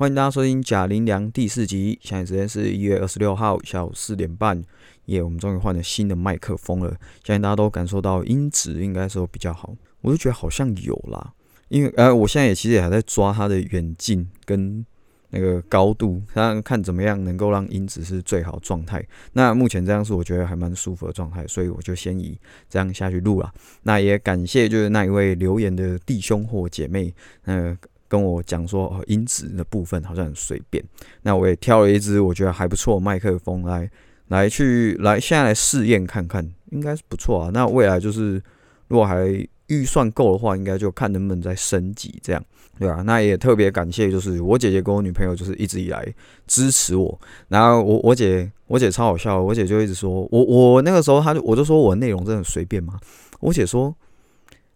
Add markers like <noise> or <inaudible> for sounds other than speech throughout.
欢迎大家收听《贾玲良》第四集。现在时间是一月二十六号下午四点半。耶，我们终于换了新的麦克风了，相信大家都感受到音质应该说比较好。我就觉得好像有啦，因为呃，我现在也其实也还在抓它的远近跟那个高度，看看怎么样能够让音质是最好状态。那目前这样是我觉得还蛮舒服的状态，所以我就先以这样下去录了。那也感谢就是那一位留言的弟兄或姐妹，呃。跟我讲说，音质的部分好像很随便。那我也挑了一支我觉得还不错麦克风来来去来，现在来试验看看，应该是不错啊。那未来就是如果还预算够的话，应该就看能不能再升级这样，对吧？那也特别感谢，就是我姐姐跟我女朋友就是一直以来支持我。然后我我姐我姐超好笑，我姐就一直说我我那个时候她就我就说我内容真的很随便嘛，我姐说。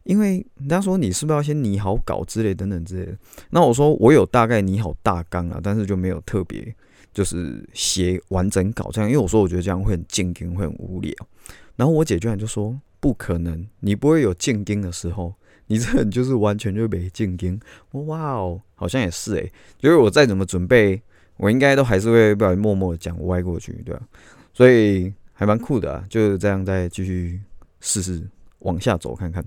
因为人家说你是不是要先拟好稿之类等等之类的，那我说我有大概拟好大纲啊，但是就没有特别就是写完整稿这样，因为我说我觉得这样会很静音，会很无聊。然后我姐居然就说不可能，你不会有静音的时候，你这人就是完全就没静音。哇哦，好像也是诶，就是我再怎么准备，我应该都还是会不小心默默的讲歪过去，对吧？所以还蛮酷的啊，就是这样再继续试试。往下走看看，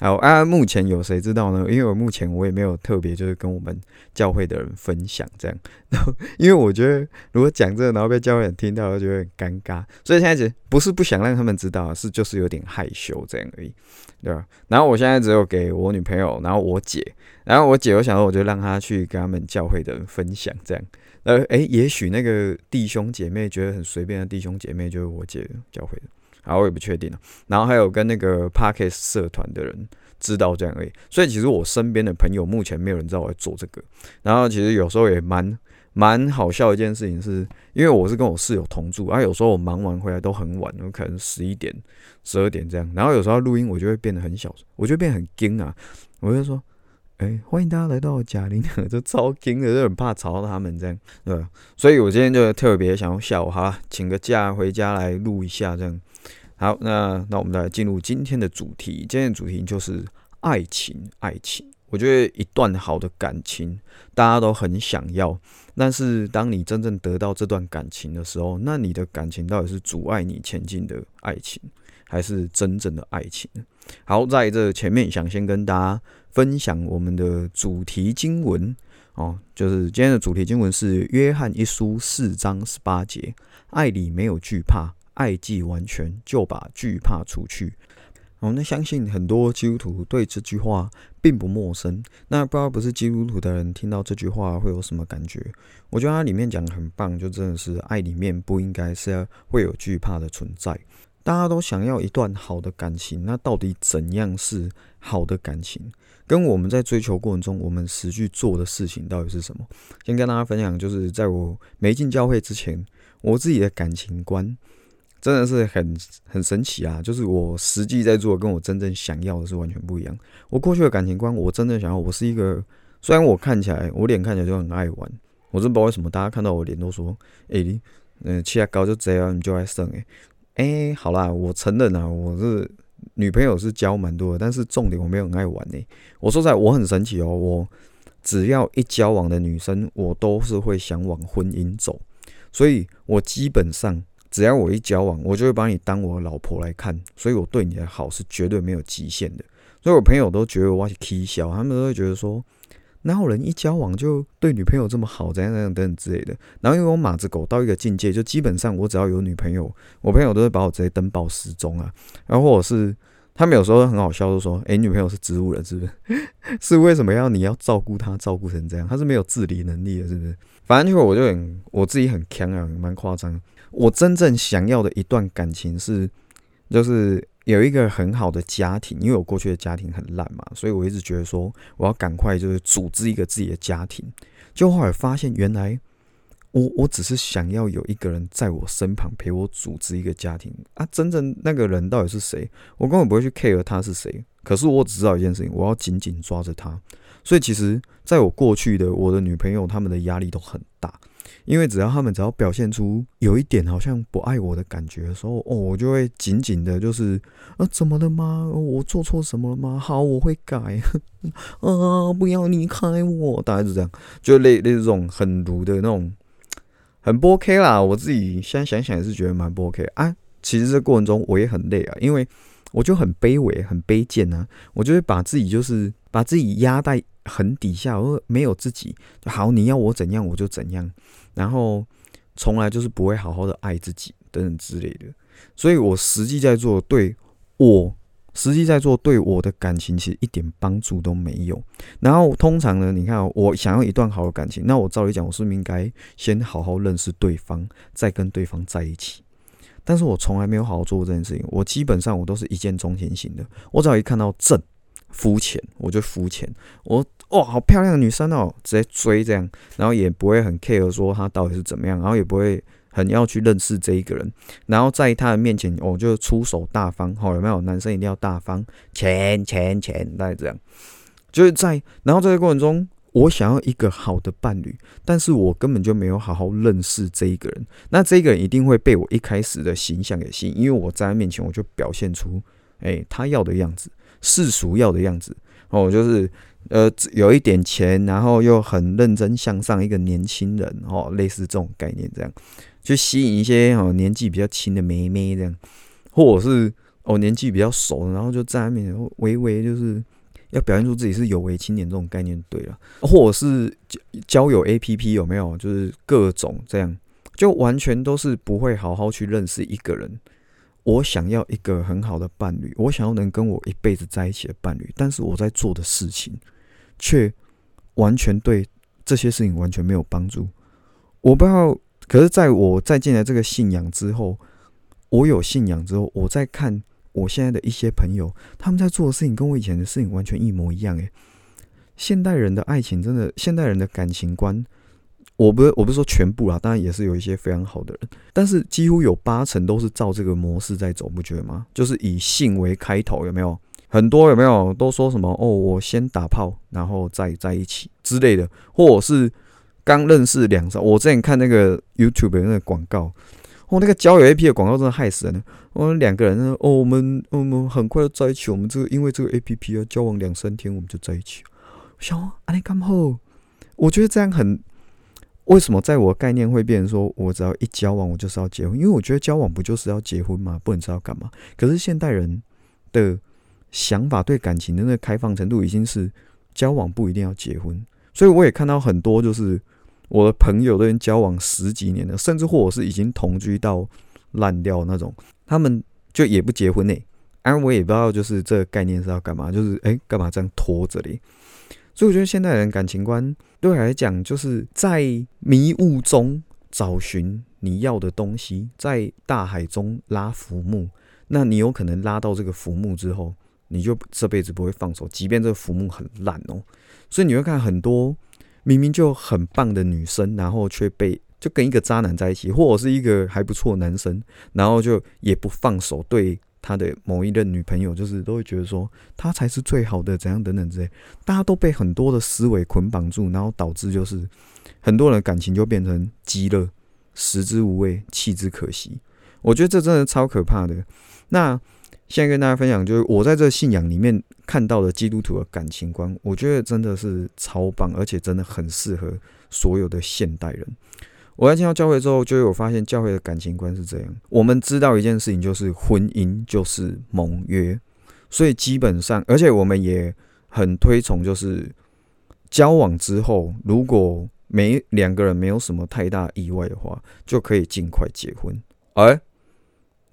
好啊！目前有谁知道呢？因为我目前我也没有特别就是跟我们教会的人分享这样，然 <laughs> 后因为我觉得如果讲这个，然后被教会人听到，就会很尴尬，所以现在只不是不想让他们知道，是就是有点害羞这样而已，对吧？然后我现在只有给我女朋友，然后我姐，然后我姐，我想说我就让她去跟他们教会的人分享这样，呃，诶，也许那个弟兄姐妹觉得很随便的弟兄姐妹，就是我姐教会的。好，我也不确定了。然后还有跟那个 Parkes 社团的人知道这样而已。所以其实我身边的朋友目前没有人知道我在做这个。然后其实有时候也蛮蛮好笑一件事情，是因为我是跟我室友同住，啊，有时候我忙完回来都很晚，有可能十一点、十二点这样。然后有时候录音，我就会变得很小，我就变很惊啊。我就说，哎，欢迎大家来到贾玲，<laughs> 就超惊的，就很怕吵到他们这样，对？所以我今天就特别想要下午哈，请个假回家来录一下这样。好，那那我们来进入今天的主题。今天的主题就是爱情，爱情。我觉得一段好的感情，大家都很想要。但是当你真正得到这段感情的时候，那你的感情到底是阻碍你前进的爱情，还是真正的爱情？好，在这前面想先跟大家分享我们的主题经文哦，就是今天的主题经文是约翰一书四章十八节：爱里没有惧怕。爱既完全，就把惧怕除去。哦，那相信很多基督徒对这句话并不陌生。那不知道不是基督徒的人听到这句话会有什么感觉？我觉得它里面讲的很棒，就真的是爱里面不应该是会有惧怕的存在。大家都想要一段好的感情，那到底怎样是好的感情？跟我们在追求过程中，我们实际做的事情到底是什么？先跟大家分享，就是在我没进教会之前，我自己的感情观。真的是很很神奇啊！就是我实际在做，跟我真正想要的是完全不一样。我过去的感情观，我真正想要，我是一个虽然我看起来，我脸看起来就很爱玩，我真不知道为什么大家看到我脸都说：“哎，你嗯，气压高就这样，你就爱生哎。”哎，好啦，我承认啊，我是女朋友是交蛮多的，但是重点我没有很爱玩呢。我说实在，我很神奇哦，我只要一交往的女生，我都是会想往婚姻走，所以我基本上。只要我一交往，我就会把你当我老婆来看，所以我对你的好是绝对没有极限的。所以我朋友都觉得我是 K 小，他们都会觉得说，哪有人一交往就对女朋友这么好，怎样怎样等等之类的。然后因为我马子狗到一个境界，就基本上我只要有女朋友，我朋友都会把我直接登报失踪啊。然后或者是他们有时候很好笑，就说，诶，女朋友是植物人是不是？<laughs> 是为什么要你要照顾她，照顾成这样？她是没有自理能力的，是不是？反正就我就很我自己很强啊，蛮夸张。我真正想要的一段感情是，就是有一个很好的家庭，因为我过去的家庭很烂嘛，所以我一直觉得说我要赶快就是组织一个自己的家庭。就后来发现，原来我我只是想要有一个人在我身旁陪我组织一个家庭啊，真正那个人到底是谁，我根本不会去 care 他是谁。可是我只知道一件事情，我要紧紧抓着他。所以其实，在我过去的我的女朋友，他们的压力都很大。因为只要他们只要表现出有一点好像不爱我的感觉的时候，哦，我就会紧紧的，就是啊，怎么了吗？我做错什么了吗？好，我会改。<laughs> 啊，不要离开我，大概是这样，就类类这种很毒的那种，很不 OK 啦。我自己现在想想也是觉得蛮不 OK 啊。其实这过程中我也很累啊，因为我就很卑微、很卑贱啊，我就会把自己就是把自己压在很底下，我没有自己。好，你要我怎样我就怎样。然后从来就是不会好好的爱自己等等之类的，所以我实际在做对我实际在做对我的感情其实一点帮助都没有。然后通常呢，你看我想要一段好的感情，那我照理讲，我是不是应该先好好认识对方，再跟对方在一起？但是我从来没有好好做过这件事情。我基本上我都是一见钟情型的，我只要一看到正。肤浅，我就肤浅。我哇，好漂亮的女生哦，直接追这样，然后也不会很 care 说她到底是怎么样，然后也不会很要去认识这一个人。然后在他的面前，我就出手大方，好有没有？男生一定要大方，钱钱钱，大概这样。就是在，然后这个过程中，我想要一个好的伴侣，但是我根本就没有好好认识这一个人。那这个人一定会被我一开始的形象给吸引，因为我在他面前，我就表现出，哎，他要的样子。世俗要的样子哦，就是呃有一点钱，然后又很认真向上一个年轻人哦，类似这种概念，这样去吸引一些哦年纪比较轻的妹妹这样，或者是哦年纪比较熟，然后就在面微微就是要表现出自己是有为青年这种概念，对了，或者是交友 A P P 有没有，就是各种这样，就完全都是不会好好去认识一个人。我想要一个很好的伴侣，我想要能跟我一辈子在一起的伴侣，但是我在做的事情却完全对这些事情完全没有帮助。我不知道，可是在我再进来这个信仰之后，我有信仰之后，我在看我现在的一些朋友，他们在做的事情跟我以前的事情完全一模一样。诶，现代人的爱情真的，现代人的感情观。我不，我不是说全部啦，当然也是有一些非常好的人，但是几乎有八成都是照这个模式在走，不觉得吗？就是以性为开头，有没有？很多有没有都说什么哦，我先打炮，然后再在一起之类的，或者是刚认识两周。我之前看那个 YouTube 的那个广告，哦，那个交友 APP 的广告真的害死人。我们两个人呢，哦，我们我们很快就在一起，我们这个因为这个 APP 要交往两三天，我们就在一起。想啊，你干后，我觉得这样很。为什么在我概念会变成说，我只要一交往，我就是要结婚？因为我觉得交往不就是要结婚吗？不能知道干嘛？可是现代人的想法对感情的那个开放程度，已经是交往不一定要结婚。所以我也看到很多，就是我的朋友都已经交往十几年了，甚至或者是已经同居到烂掉那种，他们就也不结婚呢。而我也不知道，就是这个概念是要干嘛？就是哎，干嘛这样拖着嘞？所以我觉得现代人感情观对我来讲，就是在迷雾中找寻你要的东西，在大海中拉浮木。那你有可能拉到这个浮木之后，你就这辈子不会放手，即便这个浮木很烂哦。所以你会看很多明明就很棒的女生，然后却被就跟一个渣男在一起，或者是一个还不错男生，然后就也不放手对。他的某一任女朋友，就是都会觉得说他才是最好的，怎样等等之类，大家都被很多的思维捆绑住，然后导致就是很多人感情就变成极乐，食之无味，弃之可惜。我觉得这真的超可怕的。那现在跟大家分享，就是我在这信仰里面看到的基督徒的感情观，我觉得真的是超棒，而且真的很适合所有的现代人。我在进到教会之后，就有发现教会的感情观是这样。我们知道一件事情，就是婚姻就是盟约，所以基本上，而且我们也很推崇，就是交往之后，如果没两个人没有什么太大意外的话，就可以尽快结婚。哎，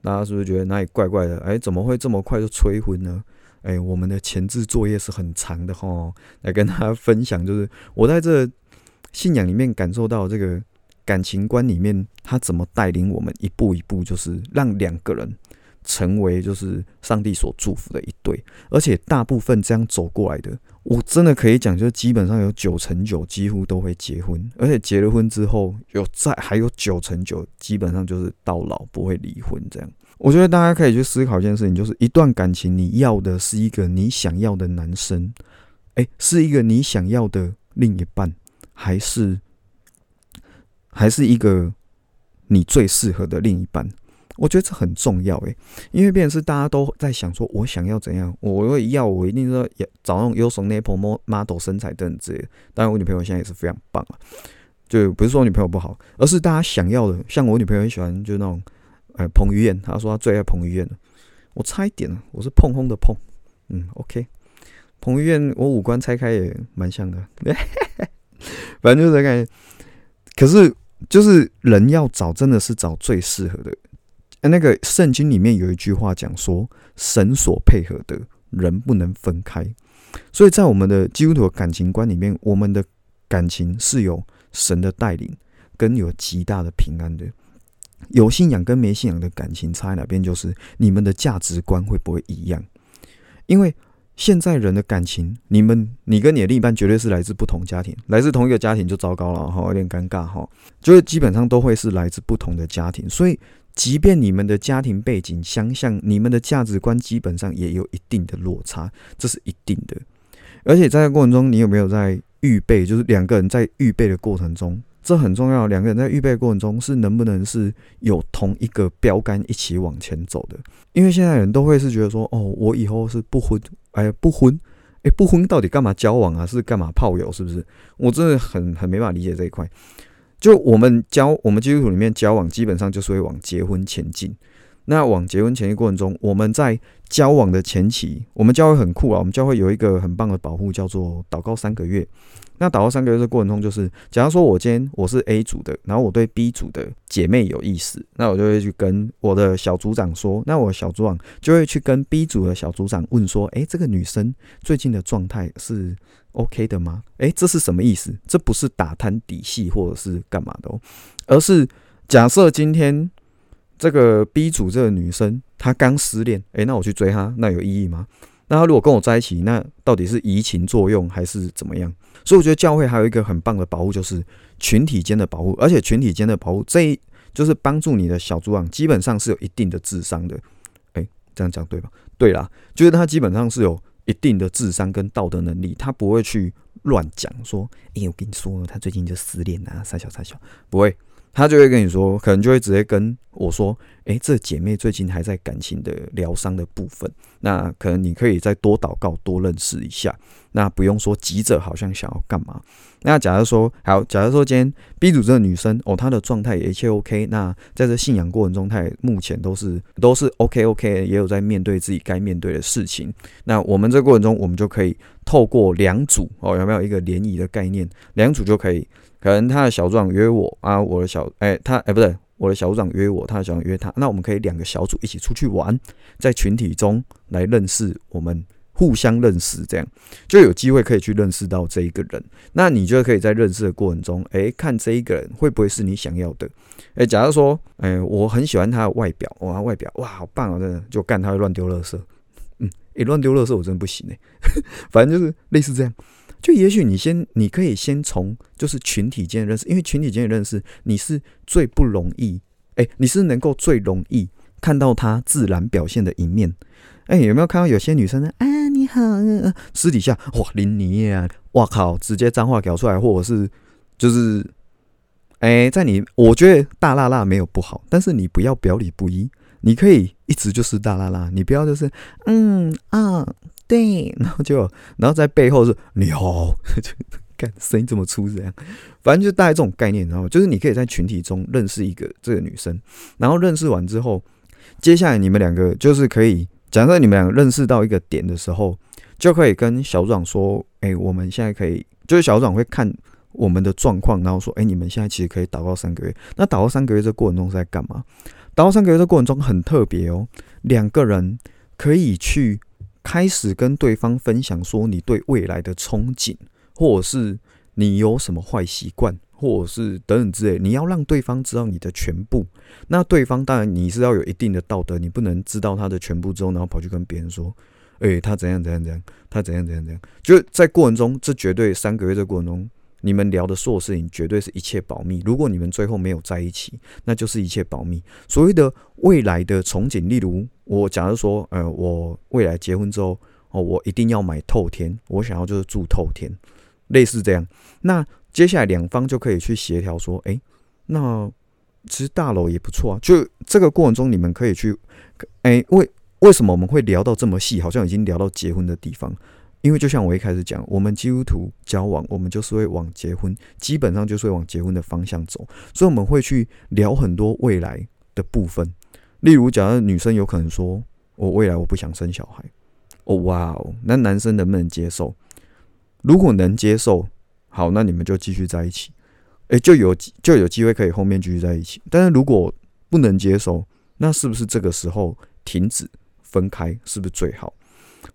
大家是不是觉得哪里怪怪的？哎，怎么会这么快就催婚呢？哎，我们的前置作业是很长的哈。来跟大家分享，就是我在这信仰里面感受到这个。感情观里面，他怎么带领我们一步一步，就是让两个人成为就是上帝所祝福的一对，而且大部分这样走过来的，我真的可以讲，就是基本上有九成九几乎都会结婚，而且结了婚之后，有在还有九成九基本上就是到老不会离婚。这样，我觉得大家可以去思考一件事情，就是一段感情，你要的是一个你想要的男生，哎，是一个你想要的另一半，还是？还是一个你最适合的另一半？我觉得这很重要诶，因为变成是大家都在想说，我想要怎样，我会要我一定说要找那种优胜 nipple model 身材等等之类的。当然，我女朋友现在也是非常棒啊，就不是说女朋友不好，而是大家想要的。像我女朋友很喜欢，就那种呃彭于晏，她说她最爱彭于晏。我差一点，我是碰轰的碰，嗯，OK。彭于晏，我五官拆开也蛮像的，<laughs> 反正就是感觉。可是，就是人要找，真的是找最适合的。那个圣经里面有一句话讲说：“神所配合的人不能分开。”所以在我们的基督徒的感情观里面，我们的感情是有神的带领，跟有极大的平安的。有信仰跟没信仰的感情差在哪边？就是你们的价值观会不会一样？因为现在人的感情，你们你跟你的另一半绝对是来自不同家庭，来自同一个家庭就糟糕了哈，有点尴尬哈。就是基本上都会是来自不同的家庭，所以即便你们的家庭背景相像，你们的价值观基本上也有一定的落差，这是一定的。而且在这过程中，你有没有在预备？就是两个人在预备的过程中。这很重要，两个人在预备过程中是能不能是有同一个标杆一起往前走的？因为现在人都会是觉得说，哦，我以后是不婚，哎，不婚，哎，不婚到底干嘛交往啊？是干嘛炮友？是不是？我真的很很没办法理解这一块。就我们交我们基督徒里面交往，基本上就是会往结婚前进。那往结婚前的过程中，我们在交往的前期，我们教会很酷啊，我们教会有一个很棒的保护，叫做祷告三个月。那祷告三个月的过程中，就是假如说我今天我是 A 组的，然后我对 B 组的姐妹有意思，那我就会去跟我的小组长说，那我小组长就会去跟 B 组的小组长问说，诶，这个女生最近的状态是 OK 的吗？诶，这是什么意思？这不是打探底细或者是干嘛的哦，而是假设今天这个 B 组这个女生她刚失恋，诶，那我去追她，那有意义吗？那她如果跟我在一起，那到底是移情作用还是怎么样？所以我觉得教会还有一个很棒的保护，就是群体间的保护，而且群体间的保护，这一就是帮助你的小组长基本上是有一定的智商的。哎，这样讲对吧？对啦，就是他基本上是有一定的智商跟道德能力，他不会去乱讲说，哎，我跟你说，他最近就失恋啊，傻小傻小，不会。他就会跟你说，可能就会直接跟我说：“诶，这姐妹最近还在感情的疗伤的部分，那可能你可以再多祷告，多认识一下。那不用说急着，好像想要干嘛。那假如说好，假如说今天 B 组这个女生哦，她的状态也一切 OK。那在这信仰过程中，她也目前都是都是 OK OK，也有在面对自己该面对的事情。那我们这过程中，我们就可以透过两组哦，有没有一个联谊的概念？两组就可以。”可能他的小组长约我啊，我的小哎他哎不对，我的小组长约我，他的小组约他，那我们可以两个小组一起出去玩，在群体中来认识我们互相认识，这样就有机会可以去认识到这一个人。那你就可以在认识的过程中，哎，看这一个人会不会是你想要的？哎，假如说，哎，我很喜欢他的外表，哇，外表哇好棒啊，真的就干他会乱丢垃圾，嗯，哎，乱丢垃圾我真的不行哎，<laughs> 反正就是类似这样。就也许你先，你可以先从就是群体间认识，因为群体间认识，你是最不容易，哎，你是能够最容易看到他自然表现的一面。哎，有没有看到有些女生呢？啊，你好，私底下哇，林尼啊，哇靠，直接脏话搞出来，或者是就是，哎，在你，我觉得大辣辣没有不好，但是你不要表里不一，你可以一直就是大辣辣，你不要就是嗯啊。对，然后就，然后在背后是你好，<laughs> 就干声音这么粗这样，反正就大概这种概念，然后就是你可以在群体中认识一个这个女生，然后认识完之后，接下来你们两个就是可以，假设你们两个认识到一个点的时候，就可以跟小组长说，哎，我们现在可以，就是小组长会看我们的状况，然后说，哎，你们现在其实可以祷告三个月，那祷告三个月这过程中是在干嘛？祷告三个月这过程中很特别哦，两个人可以去。开始跟对方分享说你对未来的憧憬，或者是你有什么坏习惯，或者是等等之类，你要让对方知道你的全部。那对方当然你是要有一定的道德，你不能知道他的全部之后，然后跑去跟别人说，诶，他怎样怎样怎样，他怎样怎样怎样。就在过程中，这绝对三个月的过程中。你们聊的所有事情绝对是一切保密。如果你们最后没有在一起，那就是一切保密。所谓的未来的憧憬，例如我假如说，呃，我未来结婚之后，哦，我一定要买透天，我想要就是住透天，类似这样。那接下来两方就可以去协调说，诶，那其实大楼也不错啊。就这个过程中，你们可以去，哎，为为什么我们会聊到这么细？好像已经聊到结婚的地方。因为就像我一开始讲，我们基督徒交往，我们就是会往结婚，基本上就是会往结婚的方向走，所以我们会去聊很多未来的部分。例如，假如女生有可能说：“我未来我不想生小孩。”哦，哇哦，那男生能不能接受？如果能接受，好，那你们就继续在一起，诶，就有就有机会可以后面继续在一起。但是如果不能接受，那是不是这个时候停止分开，是不是最好？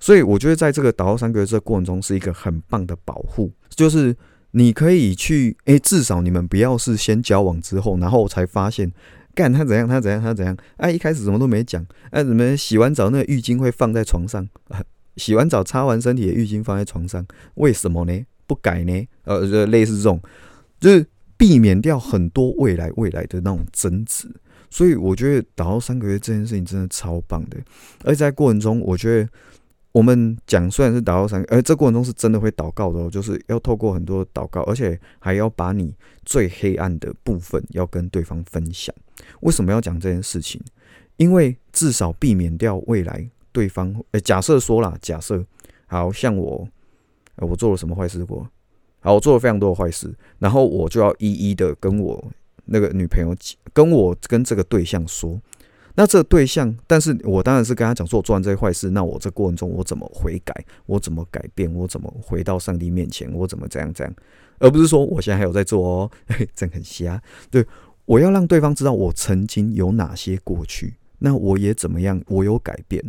所以我觉得，在这个祷告三个月这过程中，是一个很棒的保护，就是你可以去，诶，至少你们不要是先交往之后，然后才发现，干他怎样，他怎样，他怎样，<laughs> 哎，一开始什么都没讲，哎，怎么洗完澡那浴巾会放在床上，<laughs> 洗完澡擦完身体的浴巾放在床上，为什么呢？不改呢？<laughs> 呃，类似这种，就是避免掉很多未来未来的那种争执。所以我觉得祷告三个月这件事情真的超棒的，而在过程中，我觉得。我们讲虽然是祷告三，而这过程中是真的会祷告的哦，就是要透过很多祷告，而且还要把你最黑暗的部分要跟对方分享。为什么要讲这件事情？因为至少避免掉未来对方，呃，假设说啦，假设好像我，我做了什么坏事过？好，我做了非常多的坏事，然后我就要一一的跟我那个女朋友，跟我跟这个对象说。那这对象，但是我当然是跟他讲说，我做完这些坏事，那我这过程中我怎么悔改，我怎么改变，我怎么回到上帝面前，我怎么这样这样，而不是说我现在还有在做哦，<laughs> 真很瞎。对，我要让对方知道我曾经有哪些过去，那我也怎么样，我有改变，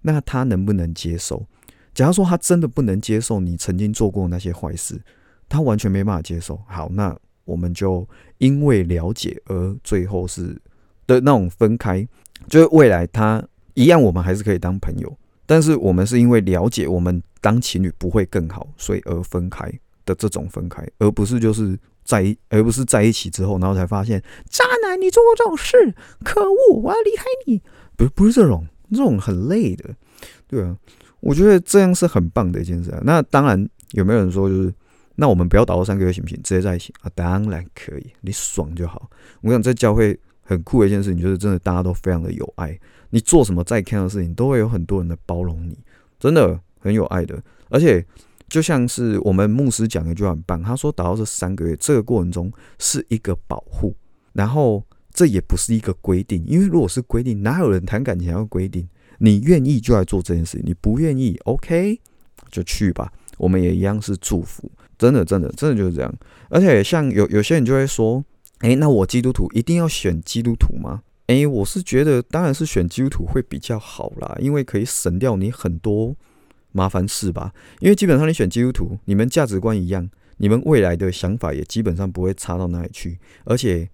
那他能不能接受？假如说他真的不能接受你曾经做过那些坏事，他完全没办法接受。好，那我们就因为了解而最后是的那种分开。就是未来他一样，我们还是可以当朋友，但是我们是因为了解我们当情侣不会更好，所以而分开的这种分开，而不是就是在而不是在一起之后，然后才发现渣男你做过这种事，可恶，我要离开你，不不是这种，这种很累的，对啊，我觉得这样是很棒的一件事啊。那当然有没有人说就是那我们不要打到三个月行不行？直接在一起啊？当然可以，你爽就好。我想在教会。很酷的一件事情，就是真的大家都非常的有爱。你做什么再看的事情，都会有很多人的包容你，真的很有爱的。而且就像是我们牧师讲的一句很棒，他说达到这三个月这个过程中是一个保护，然后这也不是一个规定，因为如果是规定，哪有人谈感情要规定？你愿意就来做这件事情，你不愿意，OK 就去吧。我们也一样是祝福，真的真的真的就是这样。而且像有有些人就会说。哎，那我基督徒一定要选基督徒吗？哎，我是觉得当然是选基督徒会比较好啦，因为可以省掉你很多麻烦事吧。因为基本上你选基督徒，你们价值观一样，你们未来的想法也基本上不会差到哪里去，而且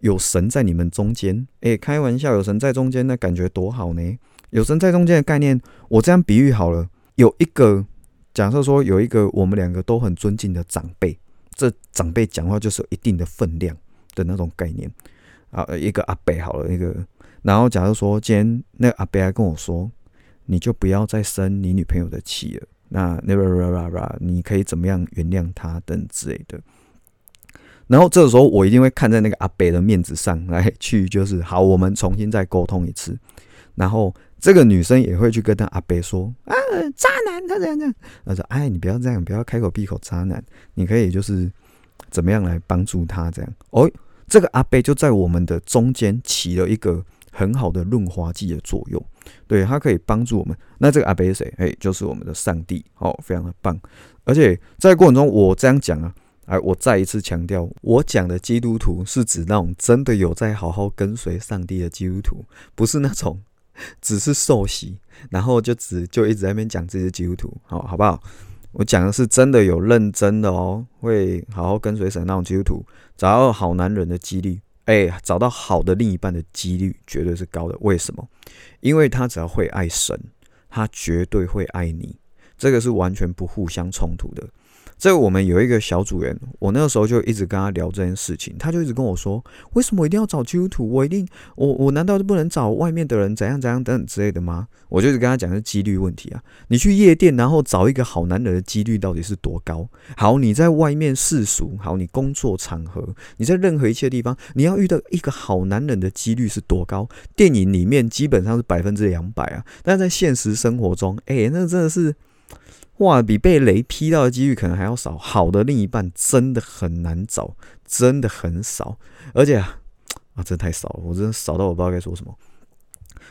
有神在你们中间。哎，开玩笑，有神在中间，那感觉多好呢！有神在中间的概念，我这样比喻好了，有一个假设说，有一个我们两个都很尊敬的长辈，这长辈讲话就是有一定的分量。的那种概念啊，一个阿伯好了，一个，然后假如说今天那个阿伯来跟我说，你就不要再生你女朋友的气了，那那你可以怎么样原谅他等之类的。然后这个时候我一定会看在那个阿伯的面子上来去，就是好，我们重新再沟通一次。然后这个女生也会去跟他阿伯说啊，渣男他这样这样，他说哎，你不要这样，不要开口闭口渣男，你可以就是怎么样来帮助他这样哦。这个阿贝就在我们的中间起了一个很好的润滑剂的作用，对他可以帮助我们。那这个阿贝是谁？哎，就是我们的上帝，哦，非常的棒。而且在过程中，我这样讲啊，哎，我再一次强调，我讲的基督徒是指那种真的有在好好跟随上帝的基督徒，不是那种只是受洗，然后就只就一直在那边讲自己是基督徒，好好不好？我讲的是真的有认真的哦，会好好跟随神那种基督徒，找到好男人的几率，哎，找到好的另一半的几率绝对是高的。为什么？因为他只要会爱神，他绝对会爱你，这个是完全不互相冲突的。这我们有一个小组员，我那个时候就一直跟他聊这件事情，他就一直跟我说，为什么一定要找基督徒？我一定，我我难道就不能找外面的人怎样怎样等等之类的吗？我就是跟他讲是几率问题啊。你去夜店，然后找一个好男人的几率到底是多高？好，你在外面世俗，好，你工作场合，你在任何一切地方，你要遇到一个好男人的几率是多高？电影里面基本上是百分之两百啊，但在现实生活中，哎，那真的是。哇，比被雷劈到的几率可能还要少。好的另一半真的很难找，真的很少，而且啊，啊真的太少了，我真的少到我不知道该说什么。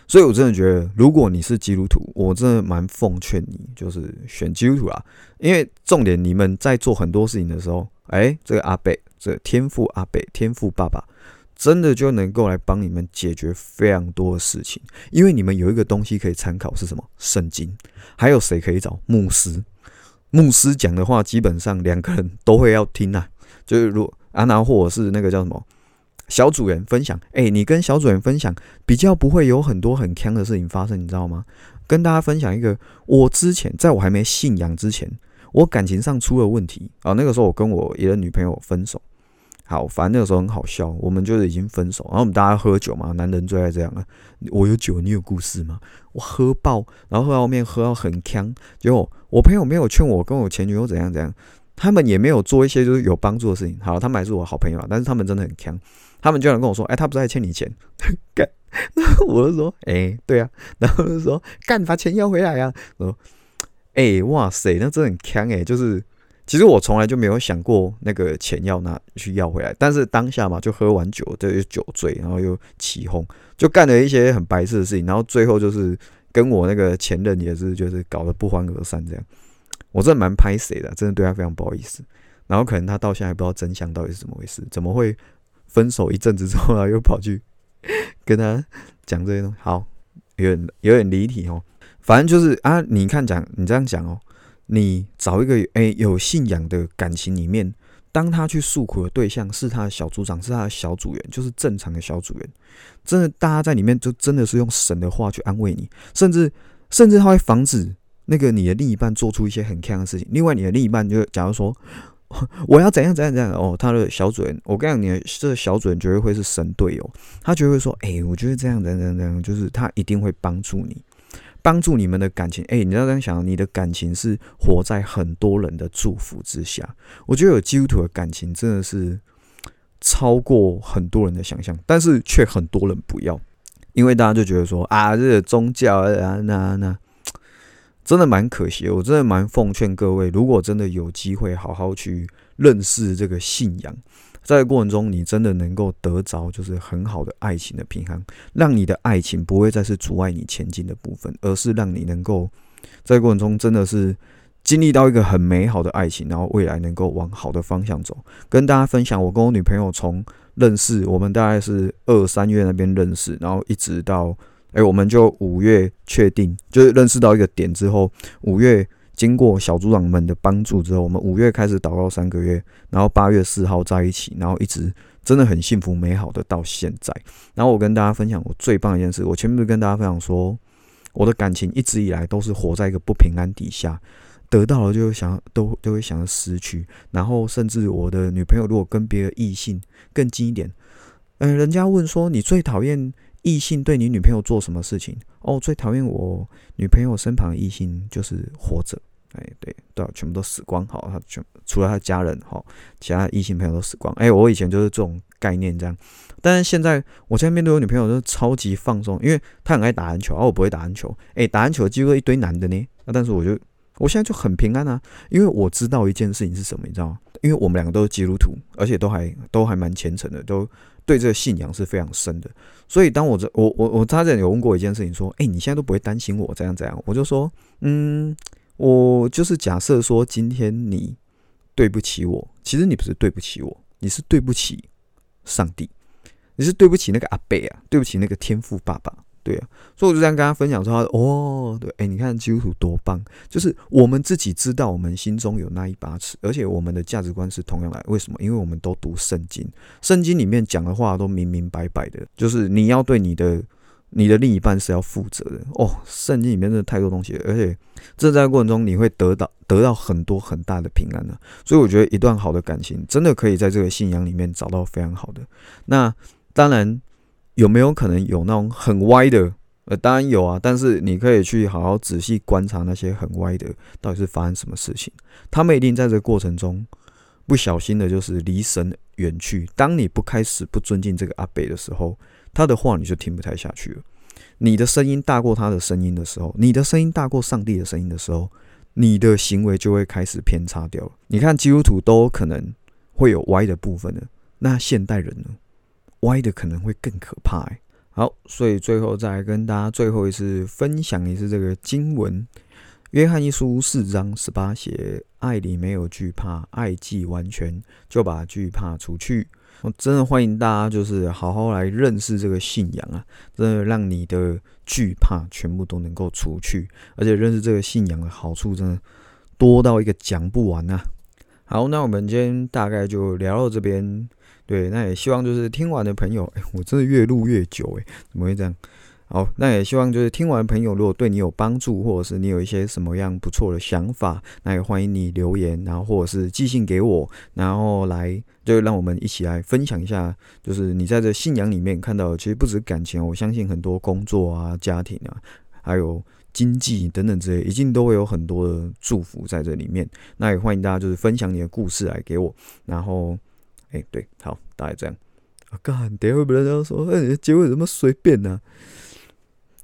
所以我真的觉得，如果你是基督徒，我真的蛮奉劝你，就是选基督徒啊。因为重点，你们在做很多事情的时候，哎，这个阿贝，这天赋阿贝，天赋爸爸。真的就能够来帮你们解决非常多的事情，因为你们有一个东西可以参考是什么？圣经。还有谁可以找？牧师。牧师讲的话，基本上两个人都会要听啊。就是如安娜或者是那个叫什么小主人分享，哎，你跟小主人分享，比较不会有很多很坑的事情发生，你知道吗？跟大家分享一个，我之前在我还没信仰之前，我感情上出了问题啊。那个时候我跟我一个女朋友分手。好，反正那个时候很好笑，我们就是已经分手，然后我们大家喝酒嘛，男人最爱这样了。我有酒，你有故事吗？我喝爆，然后喝到后面喝到很呛，结果我朋友没有劝我跟我前女友怎样怎样，他们也没有做一些就是有帮助的事情。好，他们还是我好朋友啊，但是他们真的很呛，他们居然跟我说，哎，他不是还欠你钱？<laughs> 干，然后我就说，哎，对啊，然后就说，干，把钱要回来啊。我说，哎，哇塞，那真的很呛哎，就是。其实我从来就没有想过那个钱要拿去要回来，但是当下嘛，就喝完酒，就酒醉，然后又起哄，就干了一些很白痴的事情，然后最后就是跟我那个前任也是，就是搞得不欢而散这样。我真的蛮拍谁的，真的对他非常不好意思。然后可能他到现在还不知道真相到底是怎么回事，怎么会分手一阵子之后啊，又跑去跟他讲这些东西？好，有点有点离题哦。反正就是啊，你看讲你这样讲哦。你找一个诶有信仰的感情里面，当他去诉苦的对象是他的小组长，是他的小组员，就是正常的小组员。真的，大家在里面就真的是用神的话去安慰你，甚至甚至他会防止那个你的另一半做出一些很坑的事情。另外，你的另一半就假如说 <laughs> 我要怎样怎样怎样哦，他的小主人，我跟你讲，你的这个小主人绝对会是神队友，他绝对会说，哎，我觉得这样怎样怎样，就是他一定会帮助你。帮助你们的感情，哎，你要这样想，你的感情是活在很多人的祝福之下。我觉得有基督徒的感情真的是超过很多人的想象，但是却很多人不要，因为大家就觉得说啊，这个宗教啊，那那真的蛮可惜。我真的蛮奉劝各位，如果真的有机会好好去认识这个信仰。在过程中，你真的能够得着就是很好的爱情的平衡，让你的爱情不会再是阻碍你前进的部分，而是让你能够在过程中真的是经历到一个很美好的爱情，然后未来能够往好的方向走。跟大家分享，我跟我女朋友从认识，我们大概是二三月那边认识，然后一直到哎，我们就五月确定，就是认识到一个点之后，五月。经过小组长们的帮助之后，我们五月开始祷告三个月，然后八月四号在一起，然后一直真的很幸福美好的到现在。然后我跟大家分享我最棒一件事，我前面跟大家分享说，我的感情一直以来都是活在一个不平安底下，得到了就会想都都会想要失去，然后甚至我的女朋友如果跟别的异性更近一点，嗯，人家问说你最讨厌。异性对你女朋友做什么事情？哦，最讨厌我女朋友身旁异性就是活着，哎，对，对，全部都死光，好，他全除了他家人，好，其他异性朋友都死光。哎，我以前就是这种概念这样，但是现在我现在面对我女朋友都超级放松，因为她很爱打篮球，而我不会打篮球，哎，打篮球几乎一堆男的呢，那但是我就我现在就很平安啊，因为我知道一件事情是什么，你知道吗？因为我们两个都是基督徒，而且都还都还蛮虔诚的，都。对这个信仰是非常深的，所以当我这我我我他这有问过一件事情，说，哎，你现在都不会担心我怎样怎样？我就说，嗯，我就是假设说，今天你对不起我，其实你不是对不起我，你是对不起上帝，你是对不起那个阿贝啊，对不起那个天赋爸爸。对啊，所以我就这样跟他分享说，哦，对，哎，你看基督徒多棒，就是我们自己知道我们心中有那一把尺，而且我们的价值观是同样来。为什么？因为我们都读圣经，圣经里面讲的话都明明白白的，就是你要对你的你的另一半是要负责的哦。圣经里面真的太多东西，而且这在过程中你会得到得到很多很大的平安的。所以我觉得一段好的感情真的可以在这个信仰里面找到非常好的。那当然有没有可能有那种很歪的？呃，当然有啊，但是你可以去好好仔细观察那些很歪的到底是发生什么事情。他们一定在这个过程中不小心的，就是离神远去。当你不开始不尊敬这个阿北的时候，他的话你就听不太下去了。你的声音大过他的声音的时候，你的声音大过上帝的声音的时候，你的行为就会开始偏差掉了。你看基督徒都可能会有歪的部分的，那现代人呢，歪的可能会更可怕。哎，好，所以最后再跟大家最后一次分享一次这个经文，《约翰一书》四章十八节：爱里没有惧怕，爱既完全，就把惧怕除去。我真的欢迎大家，就是好好来认识这个信仰啊！真的让你的惧怕全部都能够除去，而且认识这个信仰的好处真的多到一个讲不完啊！好，那我们今天大概就聊到这边。对，那也希望就是听完的朋友，哎，我真的越录越久，哎，怎么会这样？好，那也希望就是听完的朋友，如果对你有帮助，或者是你有一些什么样不错的想法，那也欢迎你留言，然后或者是寄信给我，然后来就让我们一起来分享一下，就是你在这信仰里面看到，其实不止感情，我相信很多工作啊、家庭啊，还有经济等等之类，一定都会有很多的祝福在这里面。那也欢迎大家就是分享你的故事来给我，然后，哎，对，好，大概这样。啊，干，等会不能这样说，哎，你的结尾怎么随便呢？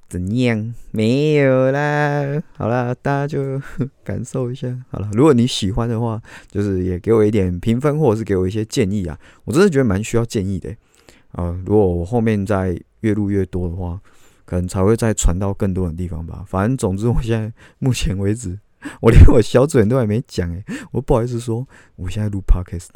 怎样？没有啦，好啦，大家就 <laughs> 感受一下。好了，如果你喜欢的话，就是也给我一点评分，或者是给我一些建议啊。我真的觉得蛮需要建议的啊。如果我后面再越录越多的话，可能才会再传到更多的地方吧。反正总之，我现在目前为止，<laughs> 我连我小嘴都还没讲诶，我不好意思说，我现在录 podcast，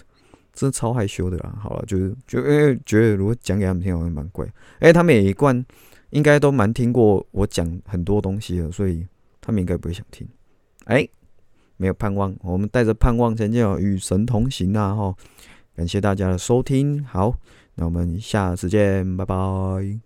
真的超害羞的啦。好了，就是就因为觉得如果讲给他们听，好像蛮怪。哎，他们也一贯。应该都蛮听过我讲很多东西的，所以他们应该不会想听。哎，没有盼望，我们带着盼望前进，与神同行啊！哈，感谢大家的收听，好，那我们下次见，拜拜。